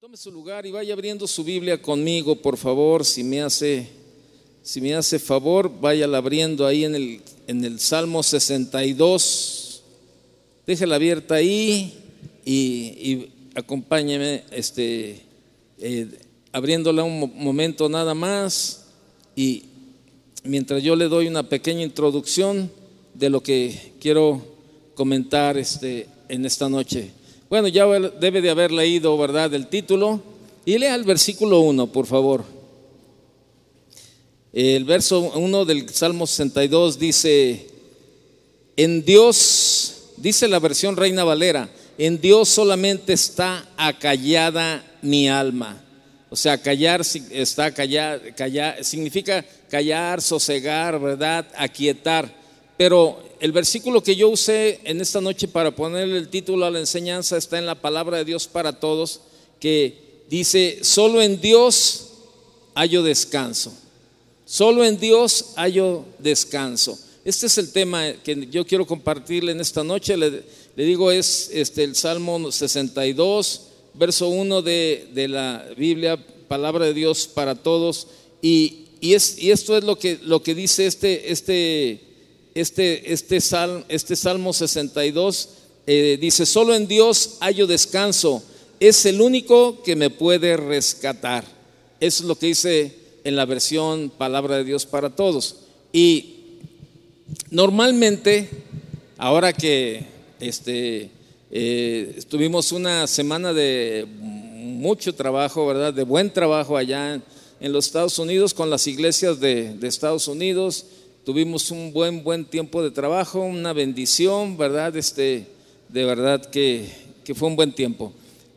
Tome su lugar y vaya abriendo su Biblia conmigo, por favor, si me hace, si me hace favor, váyala abriendo ahí en el, en el Salmo 62. Déjela abierta ahí y, acompáñeme este, eh, abriéndola un momento nada más y mientras yo le doy una pequeña introducción de lo que quiero comentar este, en esta noche. Bueno, ya debe de haber leído, ¿verdad?, el título. Y lea el versículo 1, por favor. El verso 1 del Salmo 62 dice, en Dios, dice la versión Reina Valera, en Dios solamente está acallada mi alma. O sea, callar está callar, significa callar, sosegar, ¿verdad? Aquietar. Pero el versículo que yo usé en esta noche para ponerle el título a la enseñanza está en la palabra de Dios para todos, que dice, solo en Dios hallo descanso. Solo en Dios hallo descanso. Este es el tema que yo quiero compartirle en esta noche. Le, digo, es este, el Salmo 62, verso 1 de, de, la Biblia, palabra de Dios para todos. Y, y, es, y esto es lo que, lo que dice este, este este, este, este Salmo 62 eh, dice, solo en Dios hallo descanso, es el único que me puede rescatar. Eso es lo que dice en la versión Palabra de Dios para Todos. Y normalmente, ahora que este, eh, tuvimos una semana de mucho trabajo, ¿verdad? De buen trabajo allá en, los Estados Unidos con las iglesias de, de Estados Unidos tuvimos un buen, buen tiempo de trabajo, una bendición, ¿verdad? Este, de verdad que, fue un buen tiempo.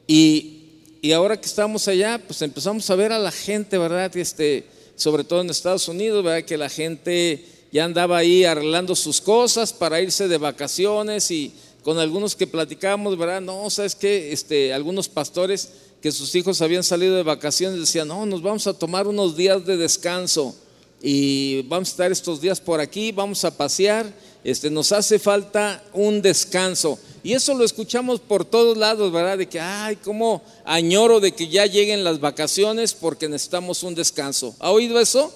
Y, ahora que estamos allá, pues empezamos a ver a la gente, ¿verdad? Este, sobre todo en Estados Unidos, ¿verdad? Que la gente ya andaba ahí arreglando sus cosas para irse de vacaciones y con algunos que platicábamos, ¿verdad? No, sabes que este, algunos pastores que sus hijos habían salido de vacaciones decían, no, nos vamos a tomar unos días de descanso y vamos a estar estos días por aquí, vamos a pasear, este, nos hace falta un descanso. Y eso lo escuchamos por todos lados, ¿verdad? De que, ay, cómo añoro de que ya lleguen las vacaciones porque necesitamos un descanso. ¿Ha oído eso?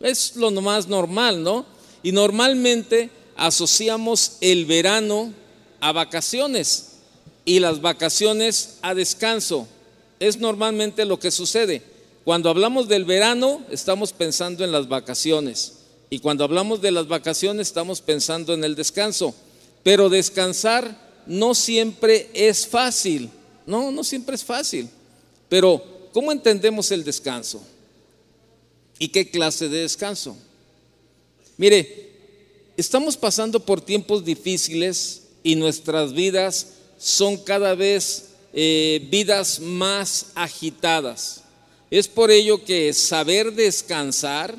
Es lo más normal, ¿no? Y normalmente asociamos el verano a vacaciones y las vacaciones a descanso. Es normalmente lo que sucede. Cuando hablamos del verano, estamos pensando en las vacaciones. Y cuando hablamos de las vacaciones, estamos pensando en el descanso. Pero descansar no siempre es fácil. No, no siempre es fácil. Pero, ¿cómo entendemos el descanso? ¿Y qué clase de descanso? Mire, estamos pasando por tiempos difíciles y nuestras vidas son cada vez eh, vidas más agitadas. Es por ello que saber descansar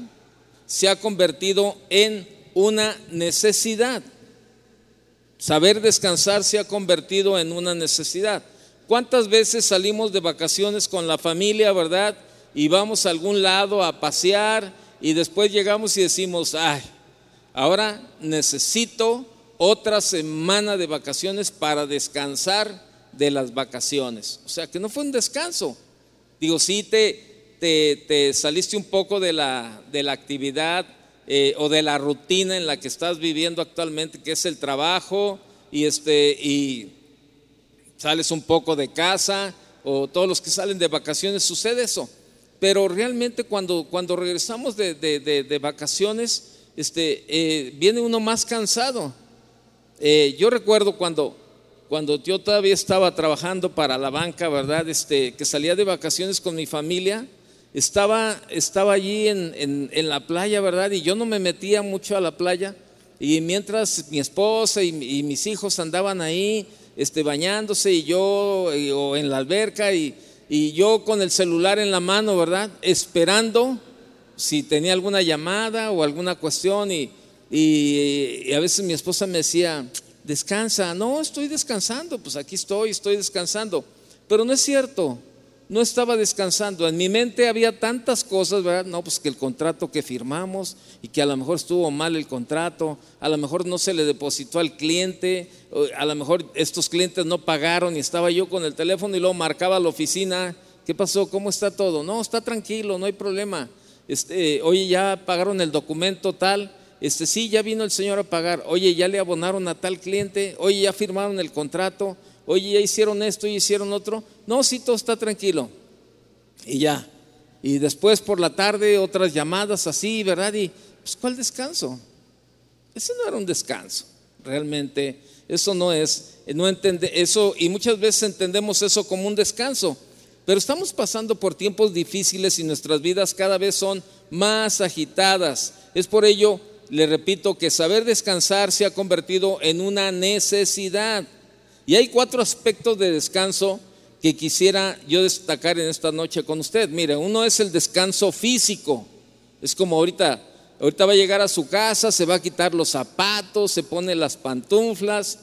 se ha convertido en una necesidad. Saber descansar se ha convertido en una necesidad. ¿Cuántas veces salimos de vacaciones con la familia, verdad? Y vamos a algún lado a pasear y después llegamos y decimos, ay, ahora necesito otra semana de vacaciones para descansar de las vacaciones. O sea que no fue un descanso, Digo, sí te, te, saliste un poco de la, de la actividad eh, o de la rutina en la que estás viviendo actualmente, que es el trabajo, y, este, y sales un poco de casa, o todos los que salen de vacaciones, sucede eso. Pero realmente cuando, cuando regresamos de, de, vacaciones, este, eh, viene uno más cansado. Eh, yo recuerdo cuando, cuando yo todavía estaba trabajando para la banca, ¿verdad? Este, que salía de vacaciones con mi familia, estaba, estaba allí en, la playa, ¿verdad? Y yo no me metía mucho a la playa. Y mientras mi esposa y, mis hijos andaban ahí este, bañándose y yo o en la alberca y, yo con el celular en la mano, ¿verdad? Esperando si tenía alguna llamada o alguna cuestión y, y a veces mi esposa me decía, descansa. No, estoy descansando, pues aquí estoy, estoy descansando. Pero no es cierto. no estaba descansando. En mi mente había tantas cosas, ¿verdad? No, pues que el contrato que firmamos y que a lo mejor estuvo mal el contrato, a lo mejor no se le depositó al cliente, a lo mejor estos clientes no pagaron y estaba yo con el teléfono y luego marcaba la oficina. ¿Qué pasó? ¿Cómo está todo? No, está tranquilo, no hay problema. Este, oye, ya pagaron el documento tal. Este, sí, ya vino el señor a pagar. Oye, ya le abonaron a tal cliente. Oye, ya firmaron el contrato oye, ya hicieron esto y hicieron otro. No, sí, todo está tranquilo. Y ya. Y después por la tarde otras llamadas así, ¿verdad? Y pues ¿cuál descanso? Ese no era un descanso. Realmente eso no es, no entiende eso y muchas veces entendemos eso como un descanso. Pero estamos pasando por tiempos difíciles y nuestras vidas cada vez son más agitadas. Es por ello, le repito, que saber descansar se ha convertido en una necesidad. Y hay cuatro aspectos de descanso que quisiera yo destacar en esta noche con usted. Mire, uno es el descanso físico. Es como ahorita, ahorita va a llegar a su casa, se va a quitar los zapatos, se pone las pantuflas,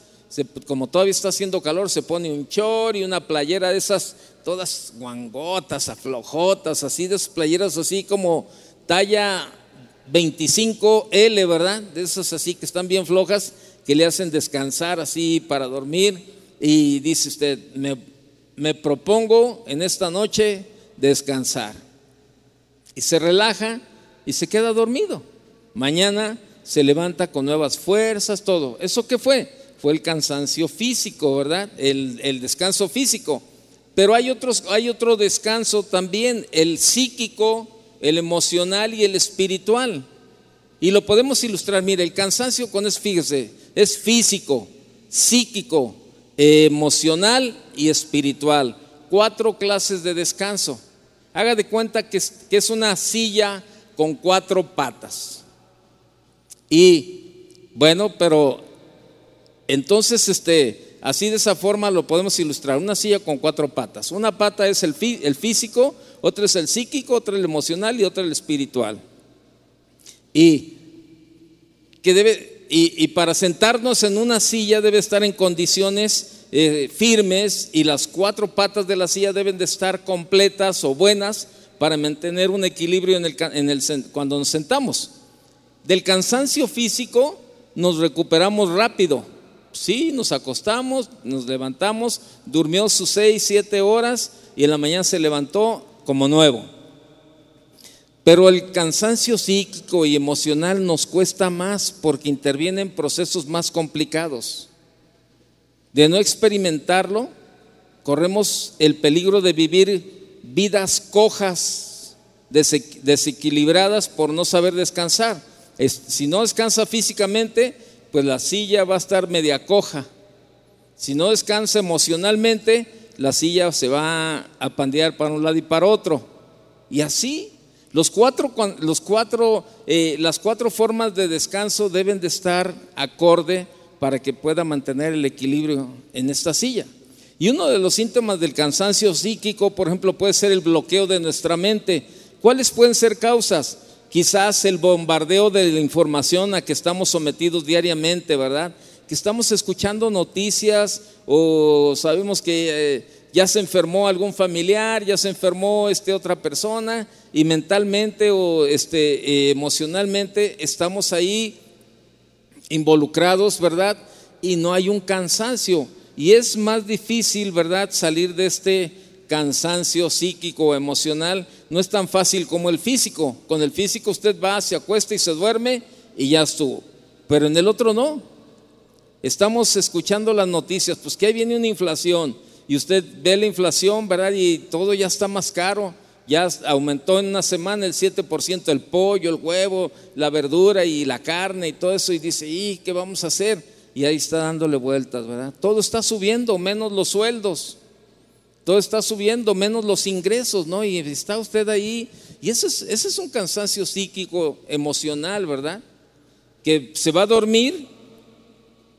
como todavía está haciendo calor, se pone un chor y una playera de esas, todas guangotas, aflojotas, así, de esas playeras así como talla 25L, ¿verdad? De esas así que están bien flojas que le hacen descansar así para dormir y dice usted, me, propongo en esta noche descansar. Y se relaja y se queda dormido. Mañana se levanta con nuevas fuerzas, todo. ¿Eso qué fue? Fue el cansancio físico, ¿verdad? El, el descanso físico. Pero hay, otros, hay otro descanso también, el psíquico, el emocional y el espiritual. Y lo podemos ilustrar, mire, el cansancio con es, fíjese, es físico, psíquico, emocional y espiritual. Cuatro clases de descanso. Haga de cuenta que es, que es una silla con cuatro patas. Y bueno, pero entonces este, así de esa forma lo podemos ilustrar. Una silla con cuatro patas. Una pata es el, el físico, otra es el psíquico, otra el emocional y otra el espiritual. Y que debe, y, para sentarnos en una silla debe estar en condiciones eh, firmes y las cuatro patas de la silla deben de estar completas o buenas para mantener un equilibrio en el, en el, cuando nos sentamos. Del cansancio físico nos recuperamos rápido. Sí, nos acostamos, nos levantamos, durmió sus seis, siete horas y en la mañana se levantó como nuevo. Pero el cansancio psíquico y emocional nos cuesta más porque intervienen procesos más complicados. De no experimentarlo, corremos el peligro de vivir vidas cojas, desequilibradas por no saber descansar. Si no descansa físicamente, pues la silla va a estar media coja. Si no descansa emocionalmente, la silla se va a pandear para un lado y para otro. Y así los cuatro, los cuatro, eh, las cuatro formas de descanso deben de estar acorde para que pueda mantener el equilibrio en esta silla. Y uno de los síntomas del cansancio psíquico, por ejemplo, puede ser el bloqueo de nuestra mente. ¿Cuáles pueden ser causas? Quizás el bombardeo de la información a que estamos sometidos diariamente, ¿verdad? Que estamos escuchando noticias o sabemos que eh, ya se enfermó algún familiar, ya se enfermó este, otra persona y mentalmente o este, eh, emocionalmente estamos ahí involucrados, ¿verdad? Y no hay un cansancio. Y es más difícil, ¿verdad?, salir de este cansancio psíquico o emocional. No es tan fácil como el físico. Con el físico usted va, se acuesta y se duerme y ya estuvo. Pero en el otro no. Estamos escuchando las noticias, pues que ahí viene una inflación y usted ve la inflación, ¿verdad? Y todo ya está más caro. Ya aumentó en una semana el 7% el pollo, el huevo, la verdura y la carne y todo eso. Y dice, ¿y qué vamos a hacer? Y ahí está dándole vueltas, ¿verdad? Todo está subiendo, menos los sueldos. Todo está subiendo, menos los ingresos, ¿no? Y está usted ahí. Y ese es, ese es un cansancio psíquico, emocional, ¿verdad? Que se va a dormir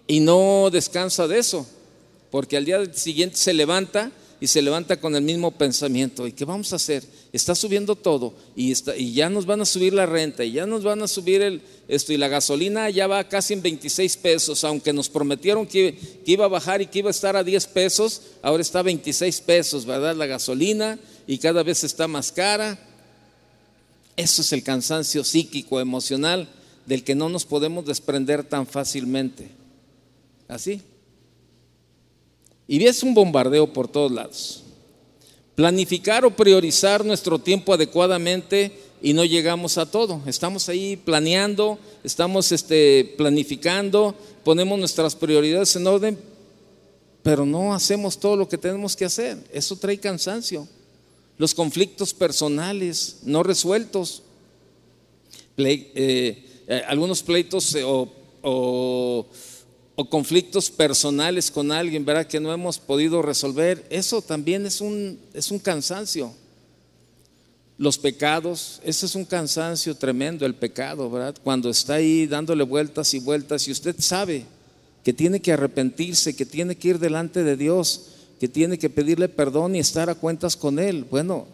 y no descansa de eso porque al día siguiente se levanta y se levanta con el mismo pensamiento. ¿Y qué vamos a hacer? Está subiendo todo y, está, y ya nos van a subir la renta y ya nos van a subir el, esto y la gasolina ya va casi en 26 pesos, aunque nos prometieron que, que iba a bajar y que iba a estar a 10 pesos, ahora está a 26 pesos, ¿verdad? La gasolina y cada vez está más cara. Eso es el cansancio psíquico, emocional, del que no nos podemos desprender tan fácilmente. Así. Y es un bombardeo por todos lados. Planificar o priorizar nuestro tiempo adecuadamente y no llegamos a todo. Estamos ahí planeando, estamos este, planificando, ponemos nuestras prioridades en orden, pero no hacemos todo lo que tenemos que hacer. Eso trae cansancio. Los conflictos personales no resueltos, eh, eh, algunos pleitos eh, o o conflictos personales con alguien, ¿verdad? Que no hemos podido resolver, eso también es un, es un cansancio. Los pecados, ese es un cansancio tremendo, el pecado, ¿verdad? Cuando está ahí dándole vueltas y vueltas y usted sabe que tiene que arrepentirse, que tiene que ir delante de Dios, que tiene que pedirle perdón y estar a cuentas con Él. Bueno,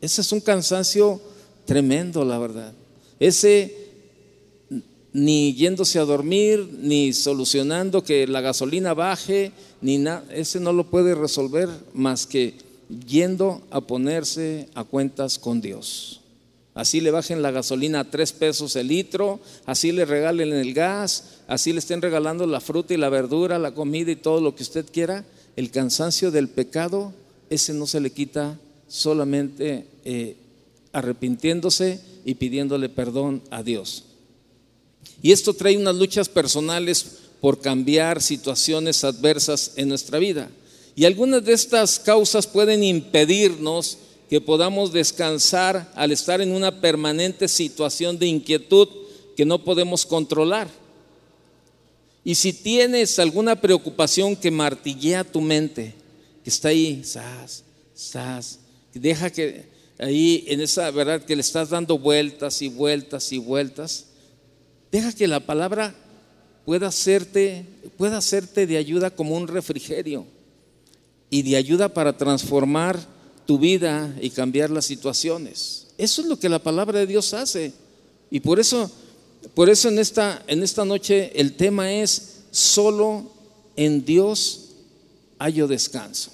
ese es un cansancio tremendo, la verdad. Ese ni yéndose a dormir, ni solucionando que la gasolina baje, ni nada. Ese no lo puede resolver más que yendo a ponerse a cuentas con Dios. Así le bajen la gasolina a tres pesos el litro, así le regalen el gas, así le estén regalando la fruta y la verdura, la comida y todo lo que usted quiera. El cansancio del pecado, ese no se le quita solamente eh, arrepintiéndose y pidiéndole perdón a Dios. Y esto trae unas luchas personales por cambiar situaciones adversas en nuestra vida. Y algunas de estas causas pueden impedirnos que podamos descansar al estar en una permanente situación de inquietud que no podemos controlar. Y si tienes alguna preocupación que martillea tu mente, que está ahí, sas, sas, deja que ahí en esa verdad que le estás dando vueltas y vueltas y vueltas, Deja que la palabra pueda hacerte, pueda hacerte de ayuda como un refrigerio y de ayuda para transformar tu vida y cambiar las situaciones. Eso es lo que la palabra de Dios hace. Y por eso, por eso en esta, en esta noche el tema es solo en Dios hay descanso.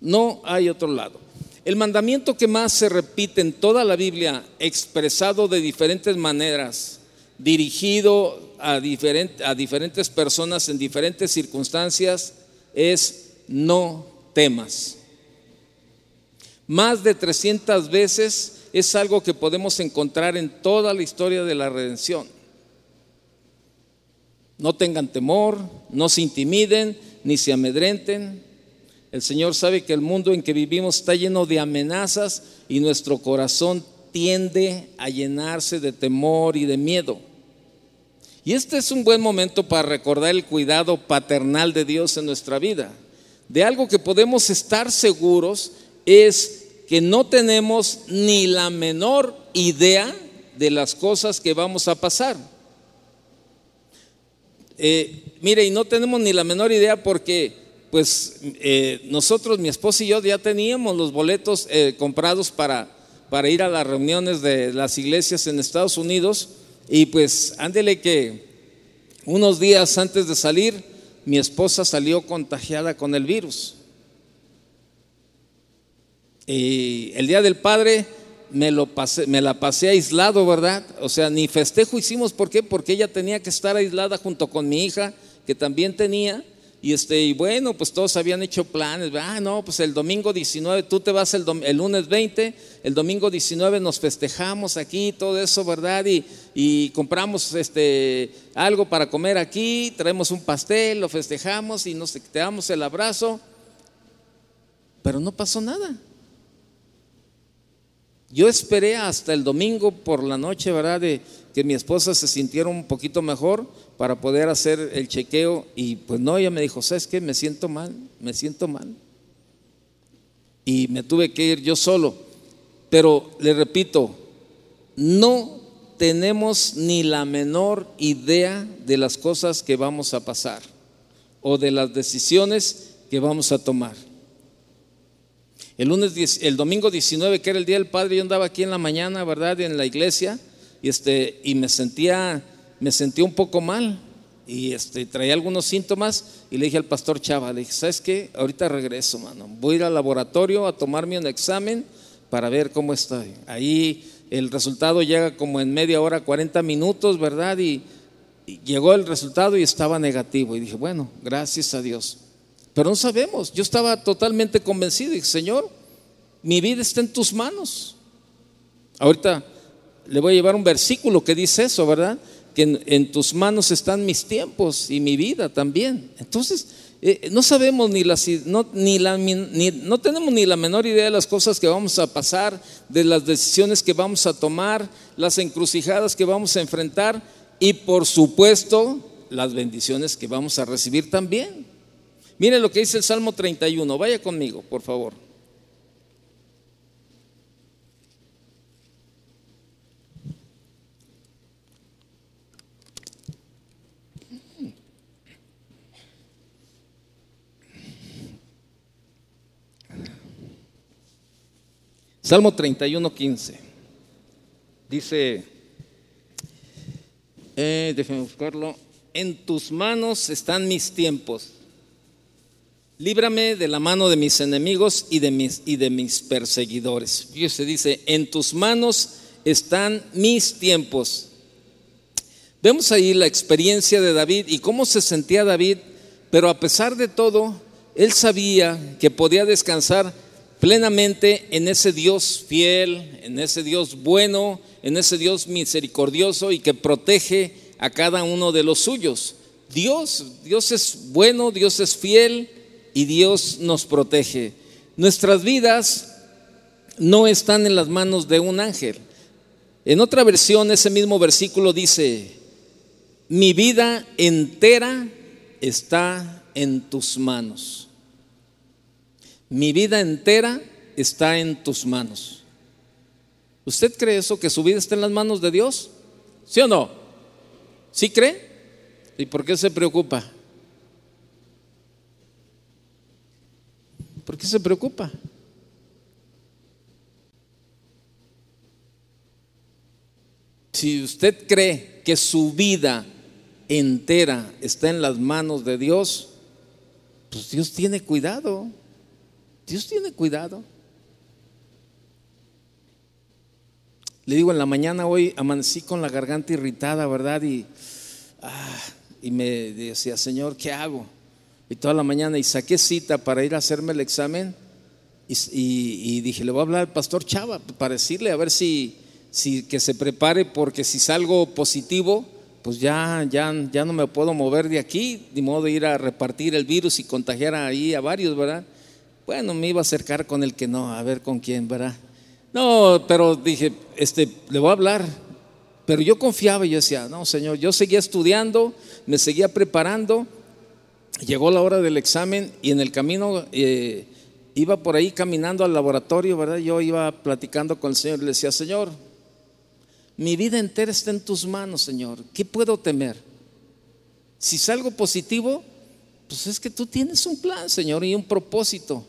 No hay otro lado. El mandamiento que más se repite en toda la Biblia, expresado de diferentes maneras, dirigido a, diferentes personas en diferentes circunstancias es no temas. Más de 300 veces es algo que podemos encontrar en toda la historia de la redención. No tengan temor, no se intimiden, ni se amedrenten. El Señor sabe que el mundo en que vivimos está lleno de amenazas y nuestro corazón tiende a llenarse de temor y de miedo. Y este es un buen momento para recordar el cuidado paternal de Dios en nuestra vida. De algo que podemos estar seguros es que no tenemos ni la menor idea de las cosas que vamos a pasar. Eh, mire, y no tenemos ni la menor idea porque pues eh, nosotros, mi esposa y yo, ya teníamos los boletos eh, comprados para, para ir a las reuniones de las iglesias en Estados Unidos y pues ándele que unos días antes de salir, mi esposa salió contagiada con el virus. Y el día del padre me, lo pasé, me la pasé aislado, ¿verdad? O sea, ni festejo hicimos, ¿por qué? Porque ella tenía que estar aislada junto con mi hija, que también tenía, y, este, y bueno, pues todos habían hecho planes. Ah, no, pues el domingo 19, tú te vas el, lunes 20, el domingo 19 nos festejamos aquí, todo eso, ¿verdad? Y, y compramos este, algo para comer aquí, traemos un pastel, lo festejamos y nos te damos el abrazo. Pero no pasó nada. Yo esperé hasta el domingo por la noche, ¿verdad? De que mi esposa se sintiera un poquito mejor para poder hacer el chequeo y pues no, ella me dijo, ¿sabes qué? Me siento mal, me siento mal. Y me tuve que ir yo solo. Pero le repito, no tenemos ni la menor idea de las cosas que vamos a pasar o de las decisiones que vamos a tomar. El lunes, el domingo 19, que era el día del Padre, yo andaba aquí en la mañana, ¿verdad? En la iglesia y este y me sentía me sentía un poco mal y este traía algunos síntomas y le dije al pastor Chava, le dije, "¿Sabes qué? Ahorita regreso, mano. Voy a ir al laboratorio a tomarme un examen para ver cómo estoy." Ahí el resultado llega como en media hora, 40 minutos, ¿verdad? Y, llegó el resultado y estaba negativo. Y dije, bueno, gracias a Dios. Pero no sabemos. Yo estaba totalmente convencido. Y dije, Señor, mi vida está en tus manos. Ahorita le voy a llevar un versículo que dice eso, ¿verdad? Que en, tus manos están mis tiempos y mi vida también. Entonces, eh, no sabemos ni, la, no, ni, la, ni no tenemos ni la menor idea de las cosas que vamos a pasar, de las decisiones que vamos a tomar, las encrucijadas que vamos a enfrentar y por supuesto las bendiciones que vamos a recibir también. Miren lo que dice el Salmo 31, vaya conmigo, por favor. Salmo 31, 15. Dice, eh, buscarlo, en tus manos están mis tiempos. Líbrame de la mano de mis enemigos y de mis, y de mis perseguidores. se dice, en tus manos están mis tiempos. Vemos ahí la experiencia de David y cómo se sentía David, pero a pesar de todo, él sabía que podía descansar plenamente en ese Dios fiel, en ese Dios bueno, en ese Dios misericordioso y que protege a cada uno de los suyos. Dios, Dios es bueno, Dios es fiel y Dios nos protege. Nuestras vidas no están en las manos de un ángel. En otra versión, ese mismo versículo dice, mi vida entera está en tus manos. Mi vida entera está en tus manos. ¿Usted cree eso, que su vida está en las manos de Dios? ¿Sí o no? ¿Sí cree? ¿Y por qué se preocupa? ¿Por qué se preocupa? Si usted cree que su vida entera está en las manos de Dios, pues Dios tiene cuidado. Dios tiene cuidado. Le digo, en la mañana hoy amanecí con la garganta irritada, ¿verdad? Y, ah, y me decía, Señor, ¿qué hago? Y toda la mañana, y saqué cita para ir a hacerme el examen. Y, dije, le voy a hablar al pastor Chava para decirle a ver si, si que se prepare, porque si salgo positivo, pues ya, ya, ya no me puedo mover de aquí, de modo de ir a repartir el virus y contagiar ahí a varios, ¿verdad? Bueno, me iba a acercar con el que no, a ver con quién, ¿verdad? No, pero dije, este, le voy a hablar. Pero yo confiaba y yo decía, no, Señor, yo seguía estudiando, me seguía preparando. Llegó la hora del examen y en el camino eh, iba por ahí caminando al laboratorio, ¿verdad? Yo iba platicando con el Señor y le decía, Señor, mi vida entera está en tus manos, Señor. ¿Qué puedo temer? Si salgo positivo, pues es que tú tienes un plan, Señor, y un propósito.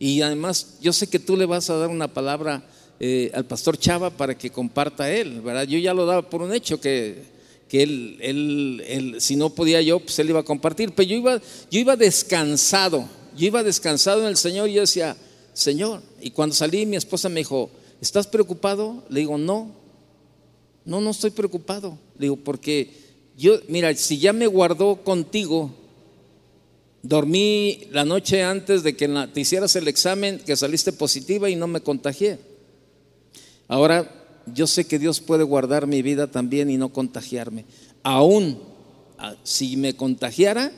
Y además yo sé que tú le vas a dar una palabra eh, al pastor Chava para que comparta él, ¿verdad? Yo ya lo daba por un hecho que, que él, él, si no podía yo, pues él iba a compartir. Pero yo iba, yo iba descansado, yo iba descansado en el Señor y yo decía, Señor, y cuando salí mi esposa me dijo, ¿estás preocupado? Le digo, no, no, no estoy preocupado. Le digo, porque yo, mira, si ya me guardó contigo, Dormí la noche antes de que te hicieras el examen, que saliste positiva y no me contagié. Ahora yo sé que Dios puede guardar mi vida también y no contagiarme. Aún si me contagiara,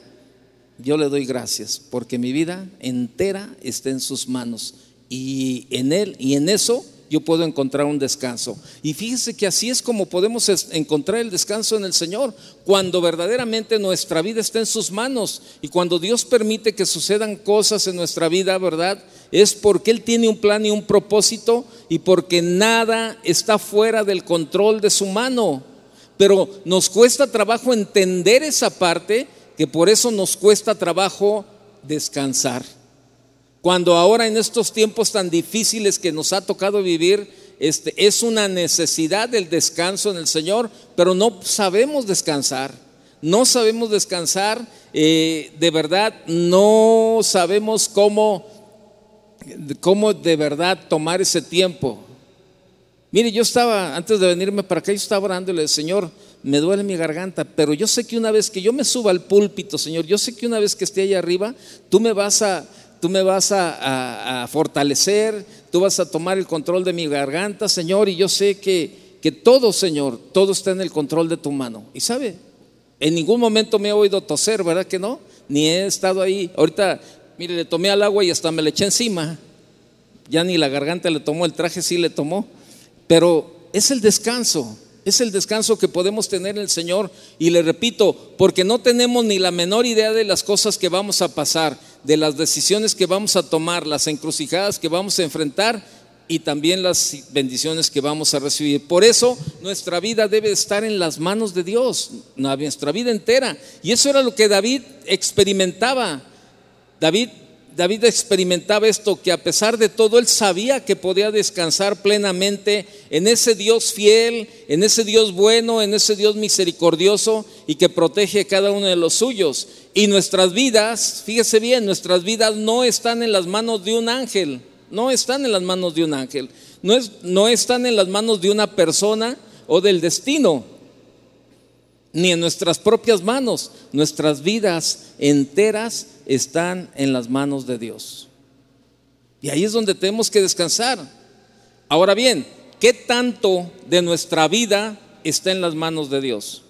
yo le doy gracias porque mi vida entera está en sus manos y en él y en eso yo puedo encontrar un descanso. Y fíjese que así es como podemos encontrar el descanso en el Señor, cuando verdaderamente nuestra vida está en sus manos y cuando Dios permite que sucedan cosas en nuestra vida, ¿verdad? Es porque Él tiene un plan y un propósito y porque nada está fuera del control de su mano. Pero nos cuesta trabajo entender esa parte, que por eso nos cuesta trabajo descansar. Cuando ahora en estos tiempos tan difíciles que nos ha tocado vivir, este, es una necesidad del descanso en el Señor, pero no sabemos descansar. No sabemos descansar, eh, de verdad, no sabemos cómo, cómo de verdad tomar ese tiempo. Mire, yo estaba, antes de venirme para acá, yo estaba orando y le dije, Señor, me duele mi garganta, pero yo sé que una vez que yo me suba al púlpito, Señor, yo sé que una vez que esté allá arriba, tú me vas a, tú me vas a, fortalecer, tú vas a tomar el control de mi garganta, Señor, y yo sé que, que todo, Señor, todo está en el control de tu mano. Y sabe, en ningún momento me he oído toser, ¿verdad que no? Ni he estado ahí. Ahorita, mire, le tomé al agua y hasta me le eché encima. Ya ni la garganta le tomó, el traje sí le tomó. Pero es el descanso. Es el descanso que podemos tener en el Señor. Y le repito, porque no tenemos ni la menor idea de las cosas que vamos a pasar, de las decisiones que vamos a tomar, las encrucijadas que vamos a enfrentar y también las bendiciones que vamos a recibir. Por eso nuestra vida debe estar en las manos de Dios, nuestra vida entera. Y eso era lo que David experimentaba. David David experimentaba esto, que a pesar de todo, él sabía que podía descansar plenamente en ese Dios fiel, en ese Dios bueno, en ese Dios misericordioso y que protege a cada uno de los suyos. Y nuestras vidas, fíjese bien, nuestras vidas no están en las manos de un ángel, no están en las manos de un ángel, no, es, no están en las manos de una persona o del destino ni en nuestras propias manos. Nuestras vidas enteras están en las manos de Dios. Y ahí es donde tenemos que descansar. Ahora bien, ¿qué tanto de nuestra vida está en las manos de Dios?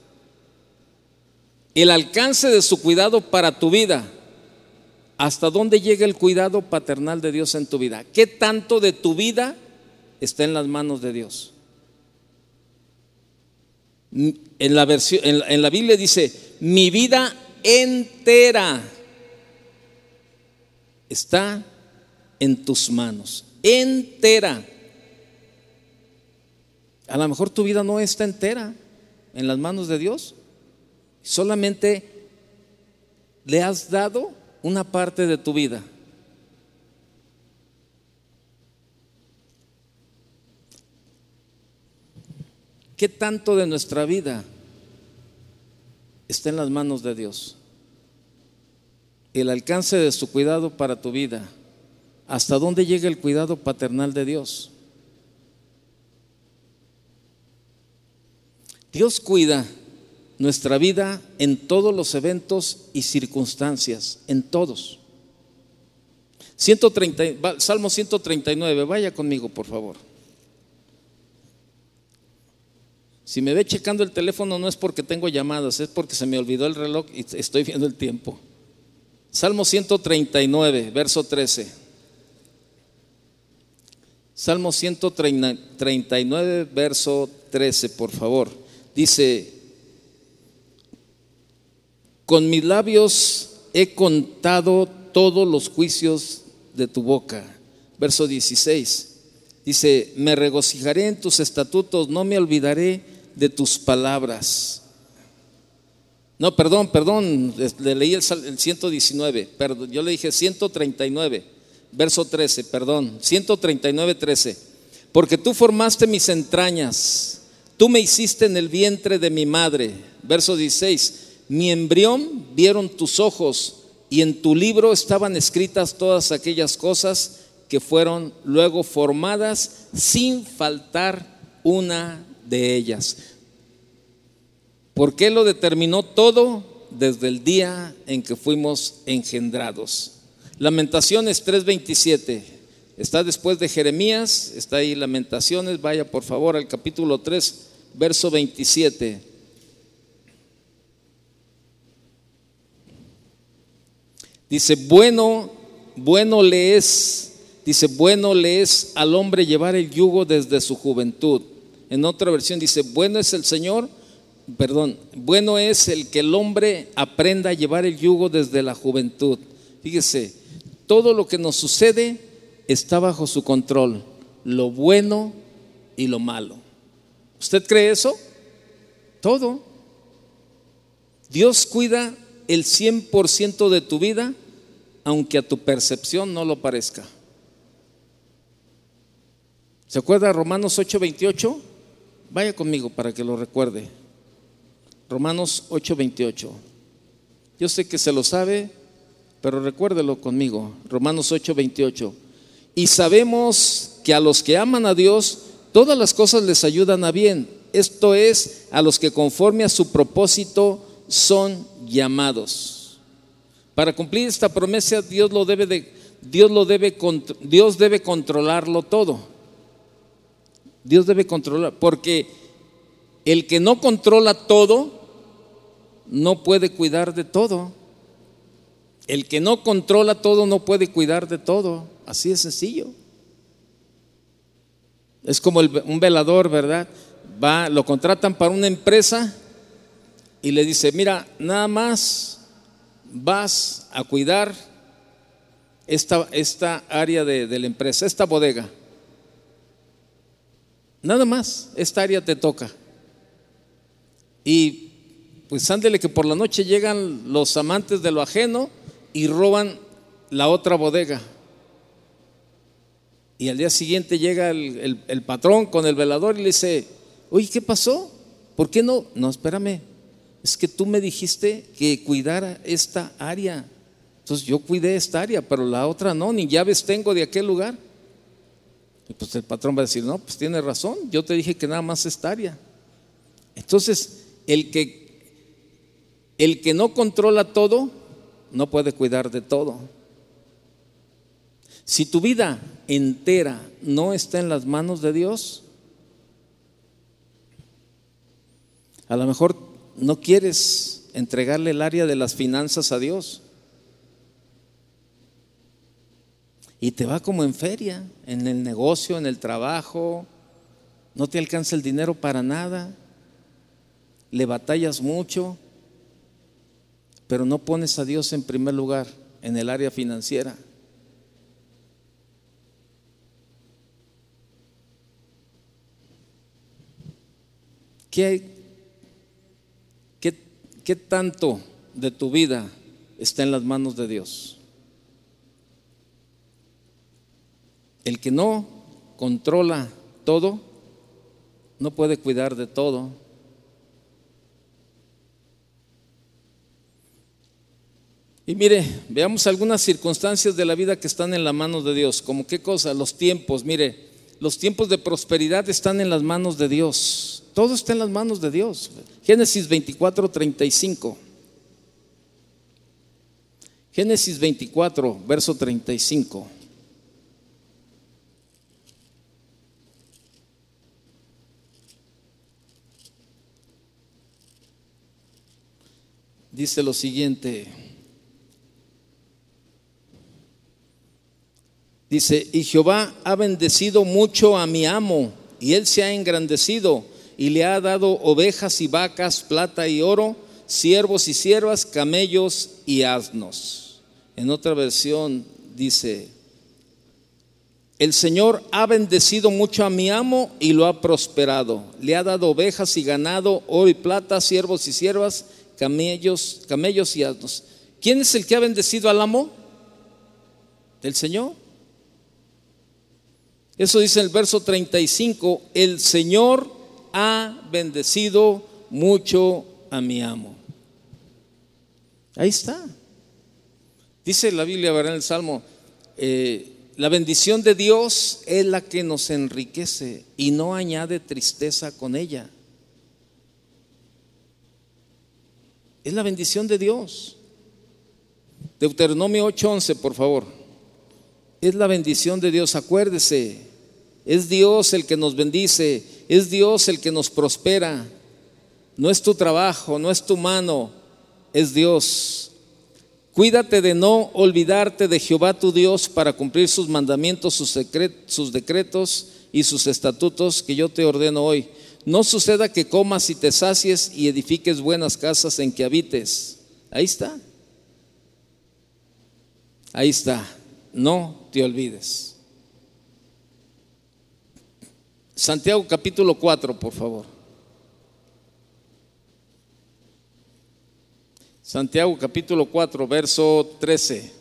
El alcance de su cuidado para tu vida. ¿Hasta dónde llega el cuidado paternal de Dios en tu vida? ¿Qué tanto de tu vida está en las manos de Dios? En la, versión, en Biblia dice, mi vida entera está en tus manos, entera. A lo mejor tu vida no está entera en las manos de Dios. Solamente le has dado una parte de tu vida. ¿Qué tanto de nuestra vida está en las manos de Dios? El alcance de su cuidado para tu vida. ¿Hasta dónde llega el cuidado paternal de Dios? Dios cuida nuestra vida en todos los eventos y circunstancias, en todos. 130, Salmo 139, vaya conmigo por favor. Si me ve checando el teléfono no es porque tengo llamadas, es porque se me olvidó el reloj y estoy viendo el tiempo. Salmo 139, verso 13. Salmo 139, verso 13, por favor. Dice, con mis labios he contado todos los juicios de tu boca. Verso 16. Dice, me regocijaré en tus estatutos, no me olvidaré de tus palabras. No, perdón, perdón, le leí el, 119, perdón, yo le dije 139, verso 13, perdón, 139, 13. Porque tú formaste mis entrañas, tú me hiciste en el vientre de mi madre. Verso 16, mi embrión vieron tus ojos y en tu libro estaban escritas todas aquellas cosas que fueron luego formadas sin faltar una de ellas. ¿Por qué lo determinó todo? Desde el día en que fuimos engendrados. Lamentaciones 3:27. Está después de Jeremías, está ahí Lamentaciones, vaya por favor al capítulo 3, verso 27. Dice, bueno, bueno le es, dice, bueno le es al hombre llevar el yugo desde su juventud. En otra versión dice, bueno es el Señor, perdón, bueno es el que el hombre aprenda a llevar el yugo desde la juventud. Fíjese, todo lo que nos sucede está bajo su control, lo bueno y lo malo. ¿Usted cree eso? Todo. Dios cuida el 100% de tu vida aunque a tu percepción no lo parezca. ¿Se acuerda Romanos 8:28? Vaya conmigo para que lo recuerde. Romanos 8:28. Yo sé que se lo sabe, pero recuérdelo conmigo. Romanos 8:28. Y sabemos que a los que aman a Dios, todas las cosas les ayudan a bien. Esto es, a los que conforme a su propósito son llamados. Para cumplir esta promesa, Dios lo debe de, Dios lo debe, Dios debe controlarlo todo. Dios debe controlar, porque el que no controla todo, no puede cuidar de todo. El que no controla todo, no puede cuidar de todo. Así de sencillo. Es como un velador, ¿verdad? Va, lo contratan para una empresa y le dice, mira, nada más vas a cuidar esta, esta área de, de la empresa, esta bodega. Nada más, esta área te toca. Y pues ándele que por la noche llegan los amantes de lo ajeno y roban la otra bodega. Y al día siguiente llega el, patrón con el velador y le dice, oye, ¿qué pasó? ¿Por qué no? No, espérame, es que tú me dijiste que cuidara esta área. Entonces yo cuidé esta área, pero la otra no, ni llaves tengo de aquel lugar. Pues el patrón va a decir, no, pues tiene razón, yo te dije que nada más esta área. Entonces, el que, el que no controla todo, no puede cuidar de todo. Si tu vida entera no está en las manos de Dios, a lo mejor no quieres entregarle el área de las finanzas a Dios. Y te va como en feria, en el negocio, en el trabajo, no te alcanza el dinero para nada, le batallas mucho, pero no pones a Dios en primer lugar en el área financiera. ¿Qué, qué, qué tanto de tu vida está en las manos de Dios? El que no controla todo, no puede cuidar de todo. Y mire, veamos algunas circunstancias de la vida que están en las manos de Dios. Como qué cosa, los tiempos, mire, los tiempos de prosperidad están en las manos de Dios. Todo está en las manos de Dios. Génesis 24, 35. Génesis 24, verso 35. Dice lo siguiente. Dice, y Jehová ha bendecido mucho a mi amo, y él se ha engrandecido, y le ha dado ovejas y vacas, plata y oro, siervos y siervas, camellos y asnos. En otra versión dice, el Señor ha bendecido mucho a mi amo y lo ha prosperado. Le ha dado ovejas y ganado, oro y plata, siervos y siervas, camellos, camellos y asnos. ¿Quién es el que ha bendecido al amo? El Señor. Eso dice el verso 35, el Señor ha bendecido mucho a mi amo. Ahí está. Dice la Biblia, ¿verdad? En el Salmo, eh, la bendición de Dios es la que nos enriquece y no añade tristeza con ella. Es la bendición de Dios. Deuteronomio 8:11, por favor. Es la bendición de Dios, acuérdese. Es Dios el que nos bendice, es Dios el que nos prospera. No es tu trabajo, no es tu mano, es Dios. Cuídate de no olvidarte de Jehová tu Dios para cumplir sus mandamientos, sus, sus decretos y sus estatutos que yo te ordeno hoy no suceda que comas y te sacies y edifiques buenas casas en que habites. Ahí está. Ahí está. No te olvides. Santiago capítulo 4, por favor. Santiago capítulo 4, verso 13.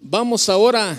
Vamos ahora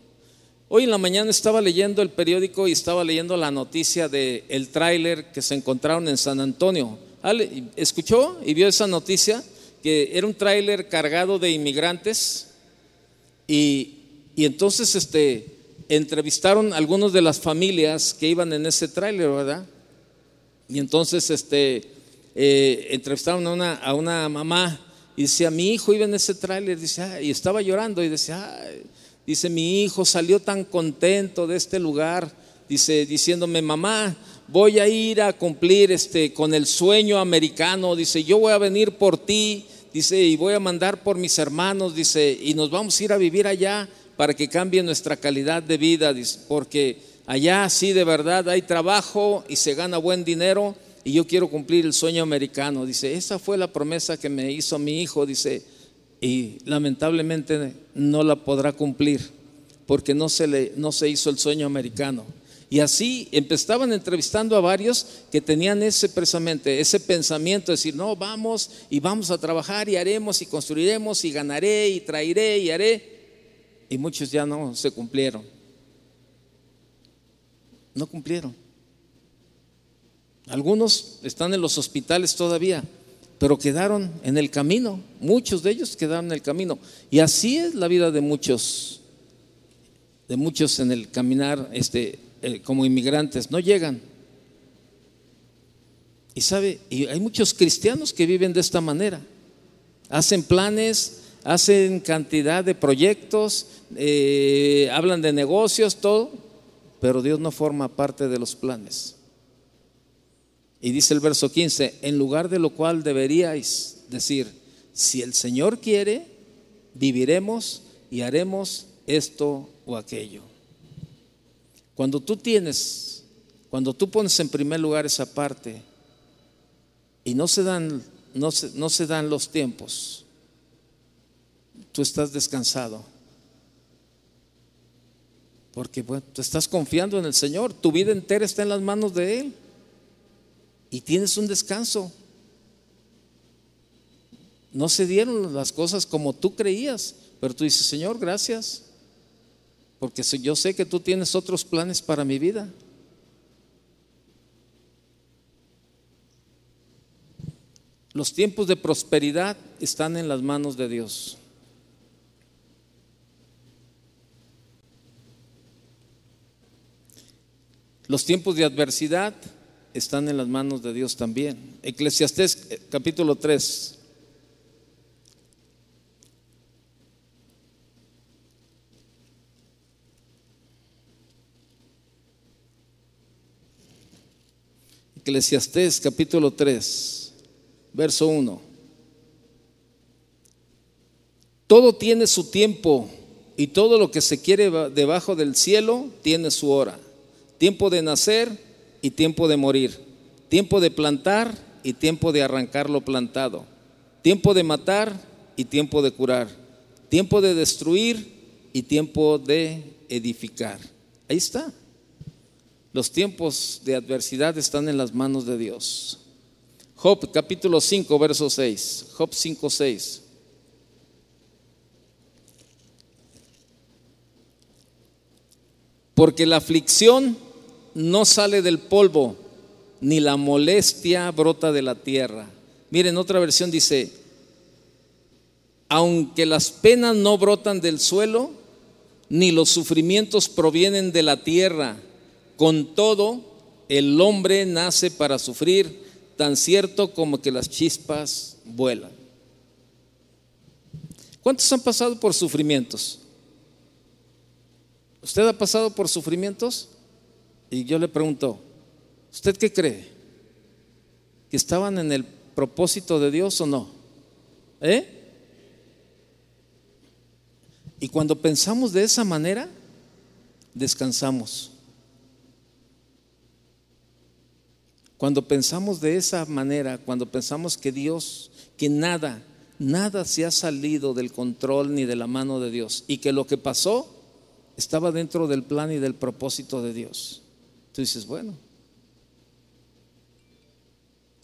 Hoy en la mañana estaba leyendo el periódico y estaba leyendo la noticia del el tráiler que se encontraron en San Antonio. ¿Escuchó y vio esa noticia? Que era un tráiler cargado de inmigrantes y, y entonces este, entrevistaron a algunos de las familias que iban en ese tráiler, ¿verdad? Y entonces este, eh, entrevistaron a una, a una mamá y decía, mi hijo iba en ese tráiler, dice, y estaba llorando y decía, dice, mi hijo salió tan contento de este lugar, dice, diciéndome, mamá, voy a ir a cumplir este, con el sueño americano, dice, yo voy a venir por ti, dice, y voy a mandar por mis hermanos, dice, y nos vamos a ir a vivir allá para que cambie nuestra calidad de vida, porque allá sí de verdad hay trabajo y se gana buen dinero y yo quiero cumplir el sueño americano. Dice, esa fue la promesa que me hizo mi hijo, dice, y lamentablemente no la podrá cumplir porque no se, le, no se hizo el sueño americano. Y así estaban entrevistando a varios que tenían ese precisamente, ese pensamiento de decir, no, vamos y vamos a trabajar y haremos y construiremos y ganaré y traeré y haré y muchos ya no se cumplieron. No cumplieron. Algunos están en los hospitales todavía, pero quedaron en el camino. Muchos de ellos quedaron en el camino. Y así es la vida de muchos, de muchos en el caminar este, eh, como inmigrantes. No llegan. Y sabe, y hay muchos cristianos que viven de esta manera. Hacen planes, hacen cantidad de proyectos, eh, hablan de negocios, todo, pero Dios no forma parte de los planes. Y dice el verso 15, en lugar de lo cual deberíais decir, si el Señor quiere, viviremos y haremos esto o aquello. Cuando tú tienes, cuando tú pones en primer lugar esa parte y no se dan, no no se dan los tiempos, tú estás descansado. Porque bueno, tú estás confiando en el Señor, tu vida entera está en las manos de Él y tienes un descanso. No se dieron las cosas como tú creías, pero tú dices, Señor, gracias, porque yo sé que tú tienes otros planes para mi vida. Los tiempos de prosperidad están en las manos de Dios. Los tiempos de adversidad están en las manos de Dios también. Eclesiastés eh, capítulo 3. Eclesiastés capítulo 3, verso 1. Todo tiene su tiempo y todo lo que se quiere debajo del cielo tiene su hora tiempo de nacer y tiempo de morir, tiempo de plantar y tiempo de arrancar lo plantado, tiempo de matar y tiempo de curar, tiempo de destruir y tiempo de edificar. Ahí está. Los tiempos de adversidad están en las manos de Dios. Job capítulo 5, verso 6. Job 5, 6. Porque la aflicción no sale del polvo, ni la molestia brota de la tierra. Miren, otra versión dice, aunque las penas no brotan del suelo, ni los sufrimientos provienen de la tierra, con todo el hombre nace para sufrir, tan cierto como que las chispas vuelan. ¿Cuántos han pasado por sufrimientos? ¿Usted ha pasado por sufrimientos? Y yo le pregunto, ¿usted qué cree? ¿Que estaban en el propósito de Dios o no? ¿Eh? Y cuando pensamos de esa manera, descansamos. Cuando pensamos de esa manera, cuando pensamos que Dios, que nada, nada se ha salido del control ni de la mano de Dios y que lo que pasó estaba dentro del plan y del propósito de Dios. Tú dices, bueno,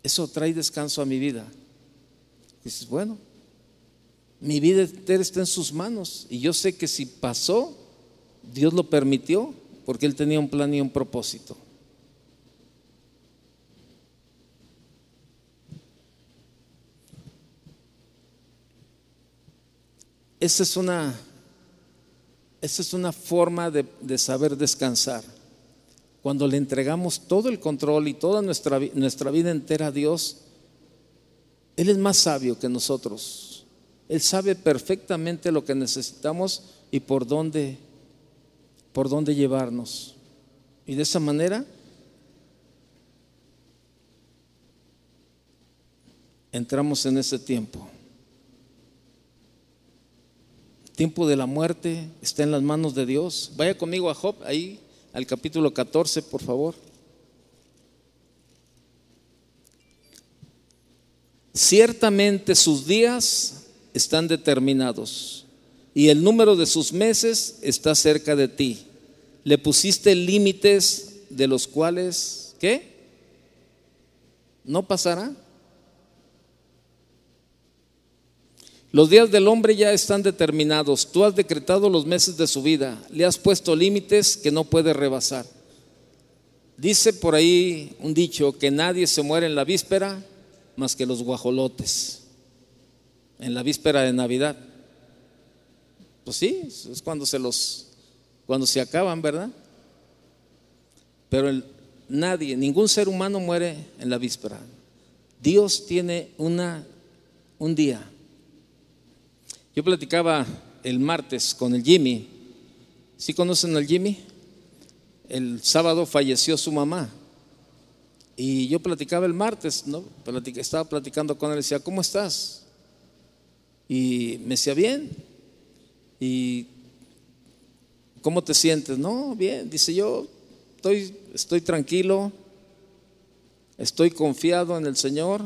eso trae descanso a mi vida. Dices, bueno, mi vida está en sus manos y yo sé que si pasó, Dios lo permitió porque Él tenía un plan y un propósito. Esa es una, esa es una forma de, de, saber descansar. Cuando le entregamos todo el control y toda nuestra, nuestra vida entera a Dios, Él es más sabio que nosotros. Él sabe perfectamente lo que necesitamos y por dónde, por dónde llevarnos. Y de esa manera entramos en ese tiempo tiempo de la muerte está en las manos de Dios. Vaya conmigo a Job, ahí al capítulo 14, por favor. Ciertamente sus días están determinados y el número de sus meses está cerca de ti. Le pusiste límites de los cuales, ¿qué? ¿No pasará? Los días del hombre ya están determinados. Tú has decretado los meses de su vida. Le has puesto límites que no puede rebasar. Dice por ahí un dicho que nadie se muere en la víspera más que los guajolotes. En la víspera de Navidad. Pues sí, es cuando se los cuando se acaban, ¿verdad? Pero nadie, ningún ser humano muere en la víspera. Dios tiene una un día yo platicaba el martes con el Jimmy. ¿Sí conocen al Jimmy? El sábado falleció su mamá. Y yo platicaba el martes, ¿no? estaba platicando con él, decía, ¿cómo estás? Y me decía, bien. ¿Y cómo te sientes? No, bien. Dice, yo estoy, estoy tranquilo, estoy confiado en el Señor,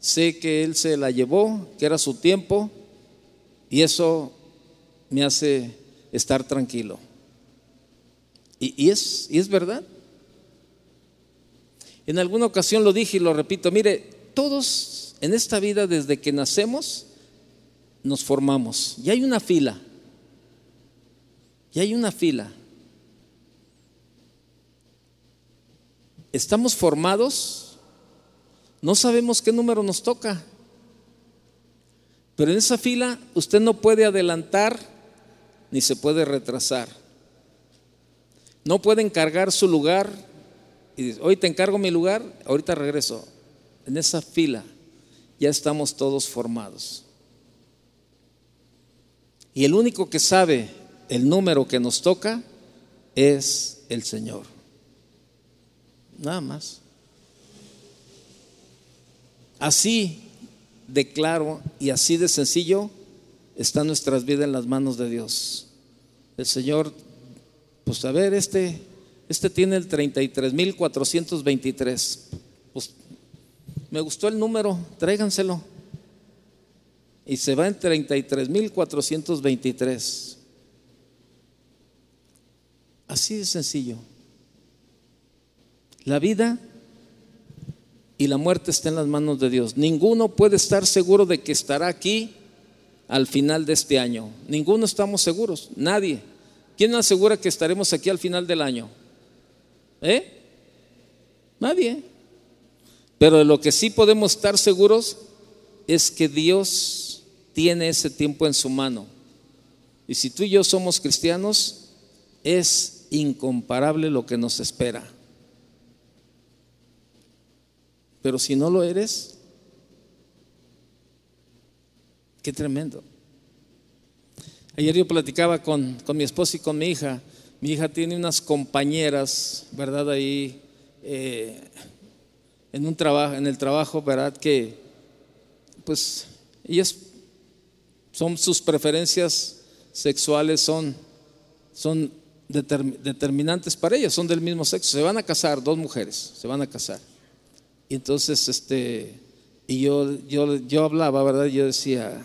sé que Él se la llevó, que era su tiempo, y eso me hace estar tranquilo. Y, es, y es verdad. En alguna ocasión lo dije y lo repito, mire, todos en esta vida desde que nacemos nos formamos. Y hay una fila. Y hay una fila. Estamos formados, no sabemos qué número nos toca. Pero en esa fila usted no puede adelantar ni se puede retrasar. No puede encargar su lugar y dice, hoy te encargo mi lugar, ahorita regreso. En esa fila ya estamos todos formados. Y el único que sabe el número que nos toca es el Señor. Nada más. Así de claro y así de sencillo están nuestras vidas en las manos de Dios. El Señor, pues a ver, este, este tiene el 33.423. Pues me gustó el número, tráiganselo. Y se va en 33.423. Así de sencillo. La vida y la muerte está en las manos de Dios. Ninguno puede estar seguro de que estará aquí al final de este año. Ninguno estamos seguros, nadie. ¿Quién asegura que estaremos aquí al final del año? ¿Eh? Nadie. Pero de lo que sí podemos estar seguros es que Dios tiene ese tiempo en su mano. Y si tú y yo somos cristianos, es incomparable lo que nos espera. Pero si no lo eres, qué tremendo. Ayer yo platicaba con, mi esposa y con mi hija. Mi hija tiene unas compañeras, ¿verdad? Ahí eh, en un trabajo, en el trabajo, ¿verdad? Que pues ellas son sus preferencias sexuales son, son determinantes para ellas, son del mismo sexo. Se van a casar, dos mujeres, se van a casar. Y entonces, este, y yo, yo, yo hablaba, ¿verdad? Yo decía,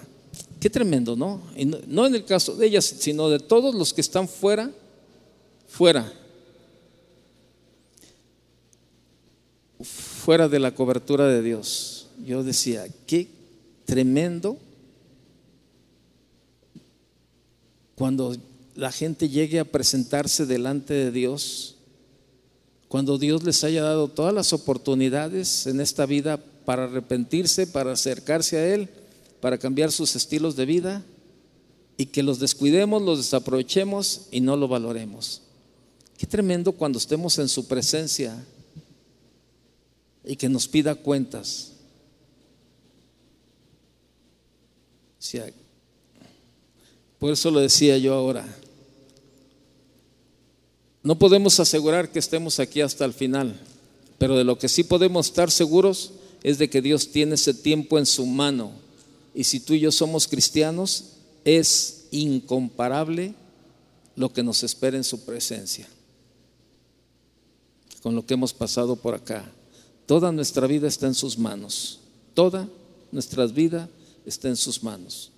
qué tremendo, ¿no? Y no, no en el caso de ellas, sino de todos los que están fuera, fuera. Fuera de la cobertura de Dios. Yo decía, qué tremendo cuando la gente llegue a presentarse delante de Dios, cuando Dios les haya dado todas las oportunidades en esta vida para arrepentirse, para acercarse a Él, para cambiar sus estilos de vida y que los descuidemos, los desaprovechemos y no lo valoremos. Qué tremendo cuando estemos en su presencia y que nos pida cuentas. por eso lo decía yo ahora. No podemos asegurar que estemos aquí hasta el final, pero de lo que sí podemos estar seguros es de que Dios tiene ese tiempo en su mano. Y si tú y yo somos cristianos, es incomparable lo que nos espera en su presencia. Con lo que hemos pasado por acá. Toda nuestra vida está en sus manos. Toda nuestra vida está en sus manos.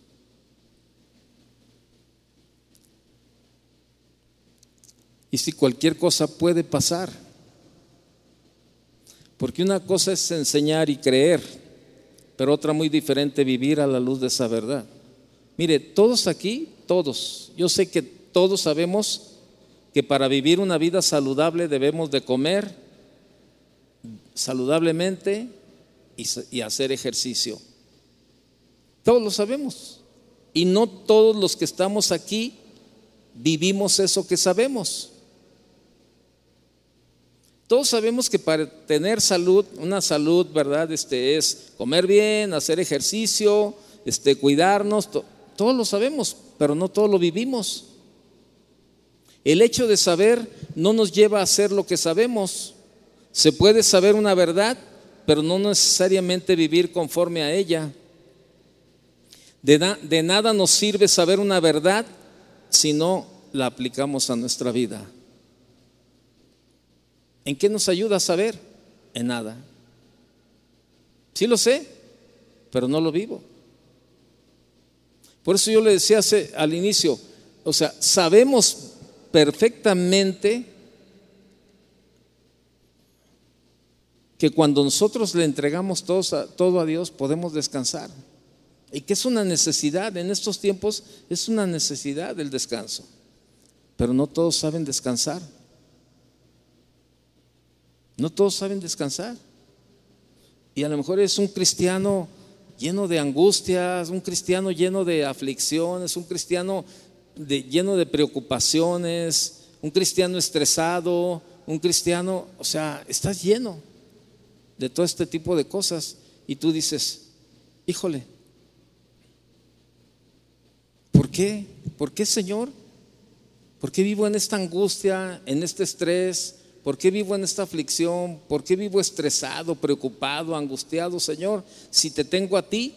Y si cualquier cosa puede pasar, porque una cosa es enseñar y creer, pero otra muy diferente vivir a la luz de esa verdad. Mire, todos aquí, todos, yo sé que todos sabemos que para vivir una vida saludable debemos de comer saludablemente y, hacer ejercicio. Todos lo sabemos. Y no todos los que estamos aquí vivimos eso que sabemos. Todos sabemos que para tener salud, una salud, ¿verdad? Este es comer bien, hacer ejercicio, este, cuidarnos, todos lo sabemos, pero no todos lo vivimos. El hecho de saber no nos lleva a hacer lo que sabemos. Se puede saber una verdad, pero no necesariamente vivir conforme a ella. De, de nada nos sirve saber una verdad si no la aplicamos a nuestra vida. ¿En qué nos ayuda a saber? En nada. Sí lo sé, pero no lo vivo. Por eso yo le decía al inicio, o sea, sabemos perfectamente que cuando nosotros le entregamos todo a Dios podemos descansar. Y que es una necesidad, en estos tiempos es una necesidad el descanso. Pero no todos saben descansar. No todos saben descansar. Y a lo mejor es un cristiano lleno de angustias, un cristiano lleno de aflicciones, un cristiano lleno de preocupaciones, un cristiano estresado, un cristiano, o sea, estás lleno de todo este tipo de cosas y tú dices, híjole, ¿por qué? ¿Por qué Señor? ¿Por qué vivo en esta angustia, en este estrés? ¿Por qué vivo en esta aflicción? ¿Por qué vivo estresado, preocupado, angustiado, Señor? Si te tengo a ti.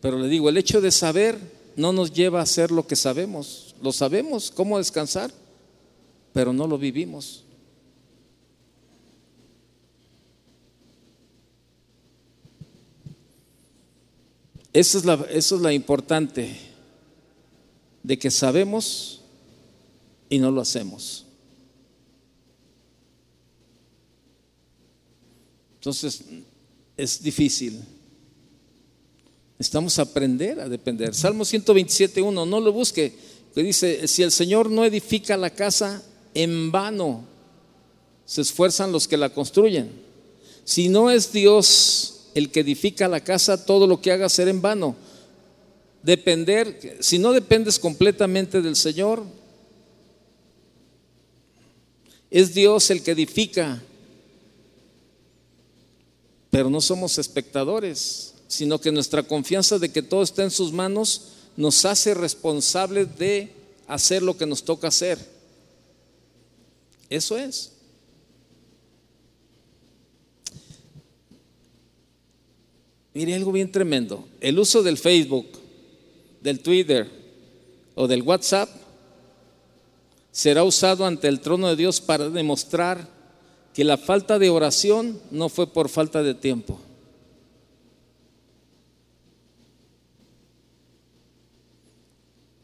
Pero le digo, el hecho de saber no nos lleva a hacer lo que sabemos. Lo sabemos, cómo descansar, pero no lo vivimos. Eso es, la, eso es la importante de que sabemos y no lo hacemos. Entonces, es difícil. Necesitamos aprender a depender. Salmo 127.1, no lo busque, que dice, si el Señor no edifica la casa, en vano se esfuerzan los que la construyen. Si no es Dios el que edifica la casa, todo lo que haga ser en vano depender, si no dependes completamente del Señor, es Dios el que edifica, pero no somos espectadores, sino que nuestra confianza de que todo está en sus manos nos hace responsables de hacer lo que nos toca hacer. Eso es. Mire algo bien tremendo. El uso del Facebook del Twitter o del WhatsApp será usado ante el trono de Dios para demostrar que la falta de oración no fue por falta de tiempo.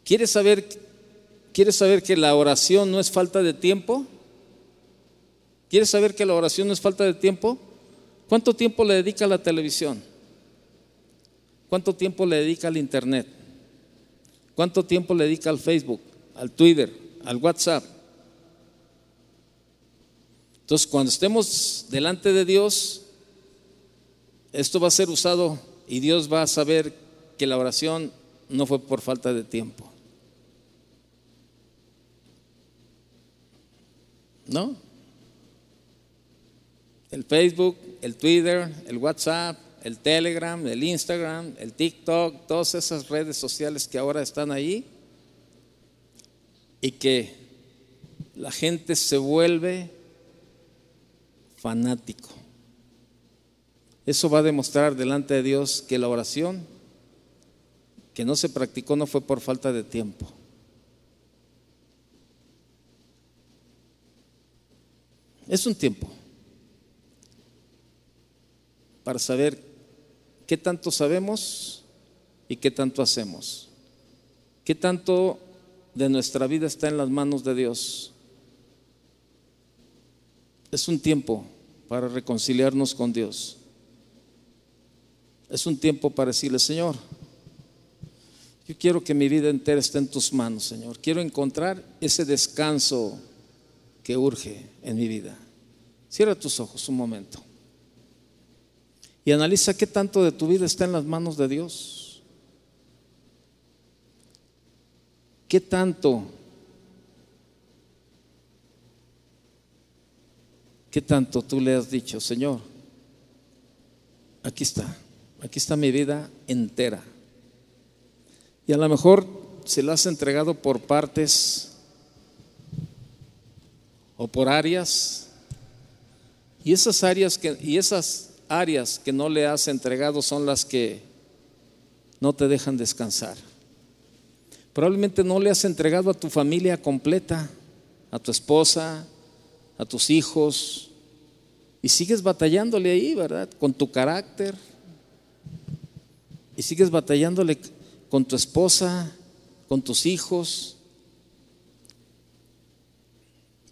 ¿Quieres saber, ¿Quieres saber que la oración no es falta de tiempo? ¿Quieres saber que la oración no es falta de tiempo? ¿Cuánto tiempo le dedica a la televisión? ¿Cuánto tiempo le dedica al Internet? ¿Cuánto tiempo le dedica al Facebook, al Twitter, al WhatsApp? Entonces, cuando estemos delante de Dios, esto va a ser usado y Dios va a saber que la oración no fue por falta de tiempo. ¿No? El Facebook, el Twitter, el WhatsApp, el Telegram, el Instagram, el TikTok, todas esas redes sociales que ahora están ahí y que la gente se vuelve fanático. Eso va a demostrar delante de Dios que la oración que no se practicó no fue por falta de tiempo. Es un tiempo para saber qué tanto sabemos y qué tanto hacemos. ¿Qué tanto de nuestra vida está en las manos de Dios? Es un tiempo para reconciliarnos con Dios. Es un tiempo para decirle, Señor, yo quiero que mi vida entera esté en tus manos, Señor. Quiero encontrar ese descanso que urge en mi vida. Cierra tus ojos un momento y analiza qué tanto de tu vida está en las manos de Dios. ¿Qué tanto? ¿Qué tanto tú le has dicho, Señor? Aquí está, aquí está mi vida entera. Y a lo mejor se la has entregado por partes o por áreas y esas áreas que, y esas áreas que no le has entregado son las que no te dejan descansar. Probablemente no le has entregado a tu familia completa, a tu esposa, a tus hijos, y sigues batallándole ahí, ¿verdad? Con tu carácter, y sigues batallándole con tu esposa, con tus hijos,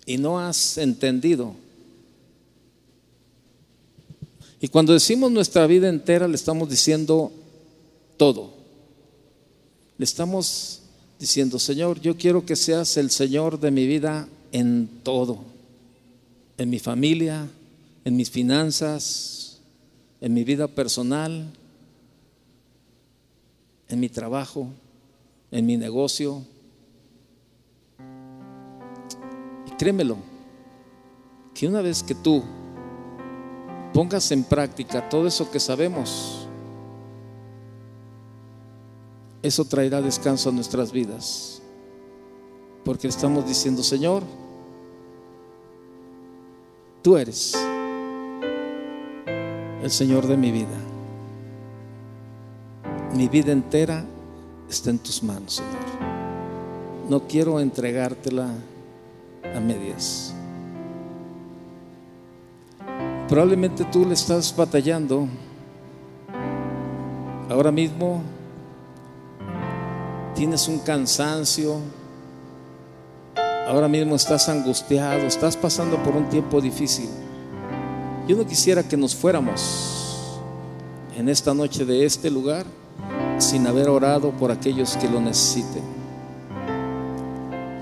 y no has entendido y cuando decimos nuestra vida entera, le estamos diciendo todo. Le estamos diciendo, Señor, yo quiero que seas el Señor de mi vida en todo. En mi familia, en mis finanzas, en mi vida personal, en mi trabajo, en mi negocio. Y créemelo, que una vez que tú pongas en práctica todo eso que sabemos, eso traerá descanso a nuestras vidas. Porque estamos diciendo, Señor, tú eres el Señor de mi vida. Mi vida entera está en tus manos, Señor. No quiero entregártela a medias. Probablemente tú le estás batallando. Ahora mismo tienes un cansancio. Ahora mismo estás angustiado, estás pasando por un tiempo difícil. Yo no quisiera que nos fuéramos en esta noche de este lugar sin haber orado por aquellos que lo necesiten.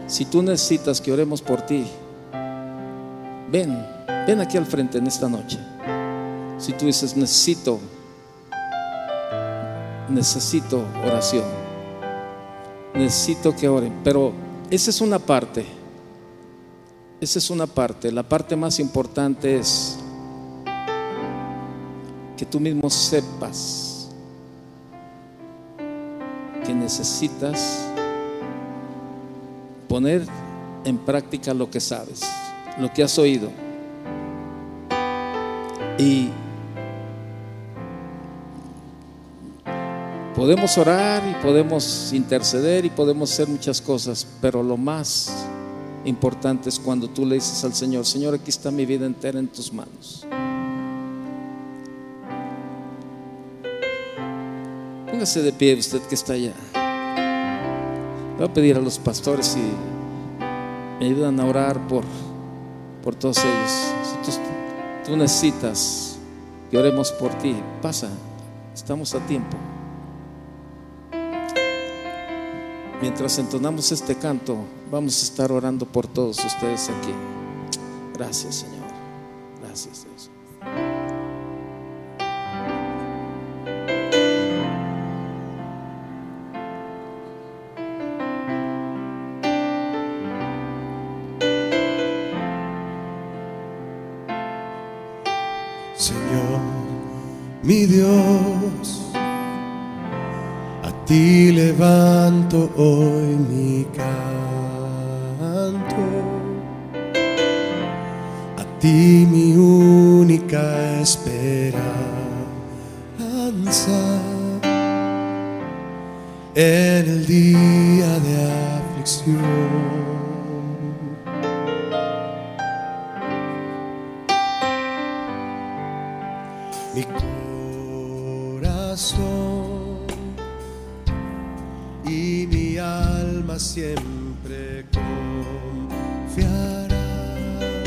Si tú necesitas que oremos por ti, ven Ven aquí al frente en esta noche. Si tú dices, necesito, necesito oración, necesito que oren, pero esa es una parte, esa es una parte, la parte más importante es que tú mismo sepas que necesitas poner en práctica lo que sabes, lo que has oído. Y podemos orar y podemos interceder y podemos hacer muchas cosas, pero lo más importantes cuando tú le dices al Señor, Señor, aquí está mi vida entera en tus manos. Póngase de pie usted que está allá. Voy a pedir a los pastores si me ayudan a orar por, por todos ellos. Si tú, tú necesitas que oremos por ti, pasa, estamos a tiempo. Mientras entonamos este canto, vamos a estar orando por todos ustedes aquí. Gracias, Señor. Gracias. Señor, hoy mi canto, a ti mi única esperanza. En el día de aflicción. mi corazón siempre confiará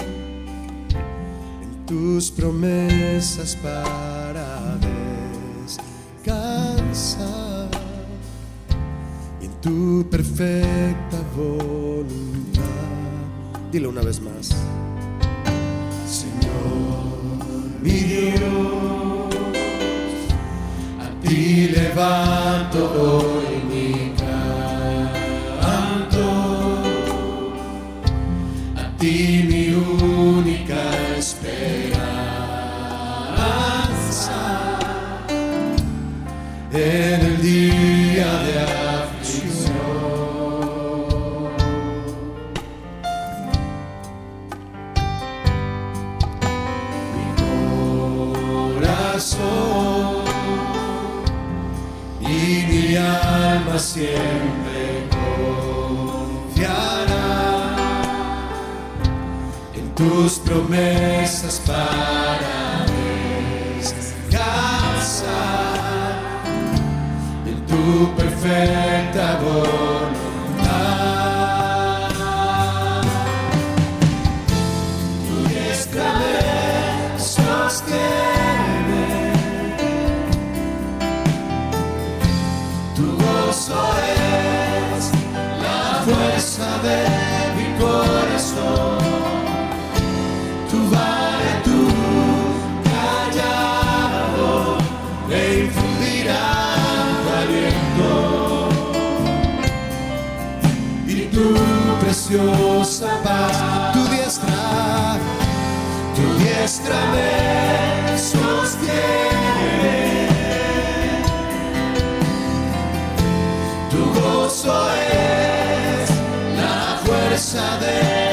en tus promesas para descansar y en tu perfecta voluntad. Dilo una vez más. Señor, mi Dios, a ti levanto tus promesas para descansar en tu perfecta voluntad. Preciosa paz, tu diestra, tu diestra me sostiene. Tu gozo es la fuerza de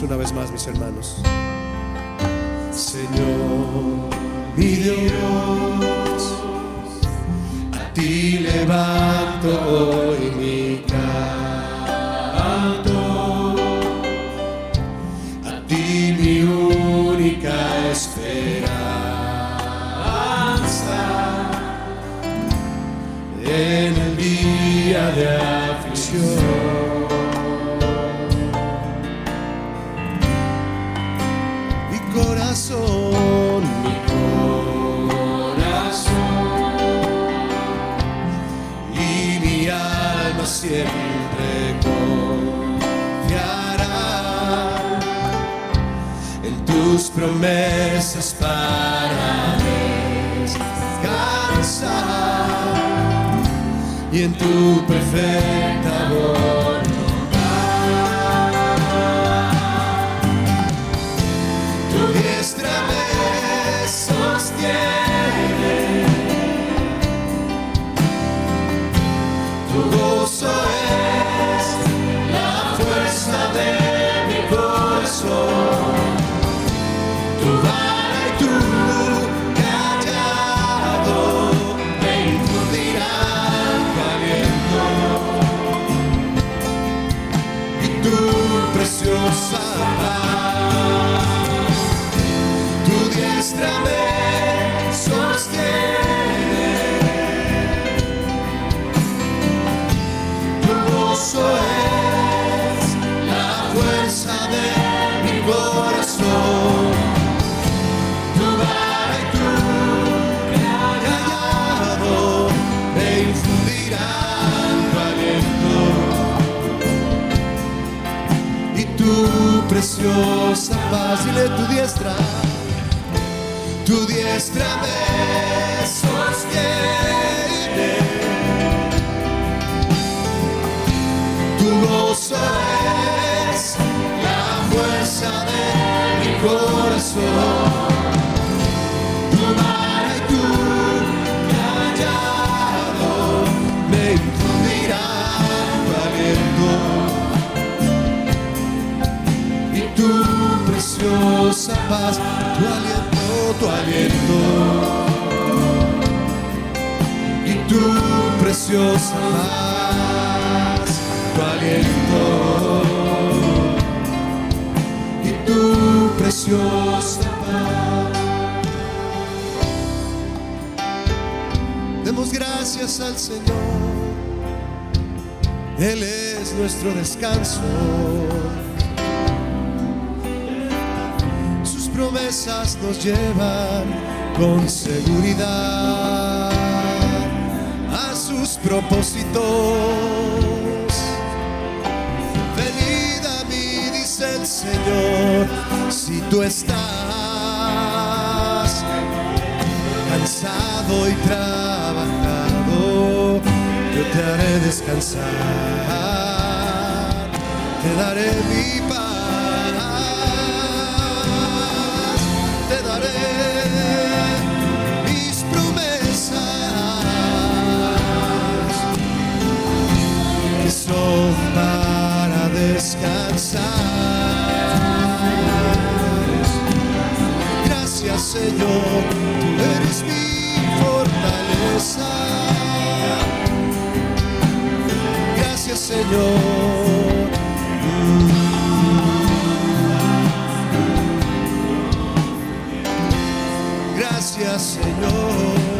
Una vez más, mis hermanos. Señor, mi Dios, a ti levanto hoy mi tu perfecta preciosa paz. Dile tu diestra, tu diestra me sostiene. Tu gozo es la fuerza de mi corazón. Tu aliento, tu aliento y tu preciosa paz, tu aliento y tu preciosa paz. Demos gracias al Señor, Él es nuestro descanso. Promesas nos llevan con seguridad a sus propósitos. Venid a mí, dice el Señor, si tú estás cansado y trabajado, yo te haré descansar, te daré mi paz, Señor, tú eres mi fortaleza. Gracias Señor. Gracias Señor.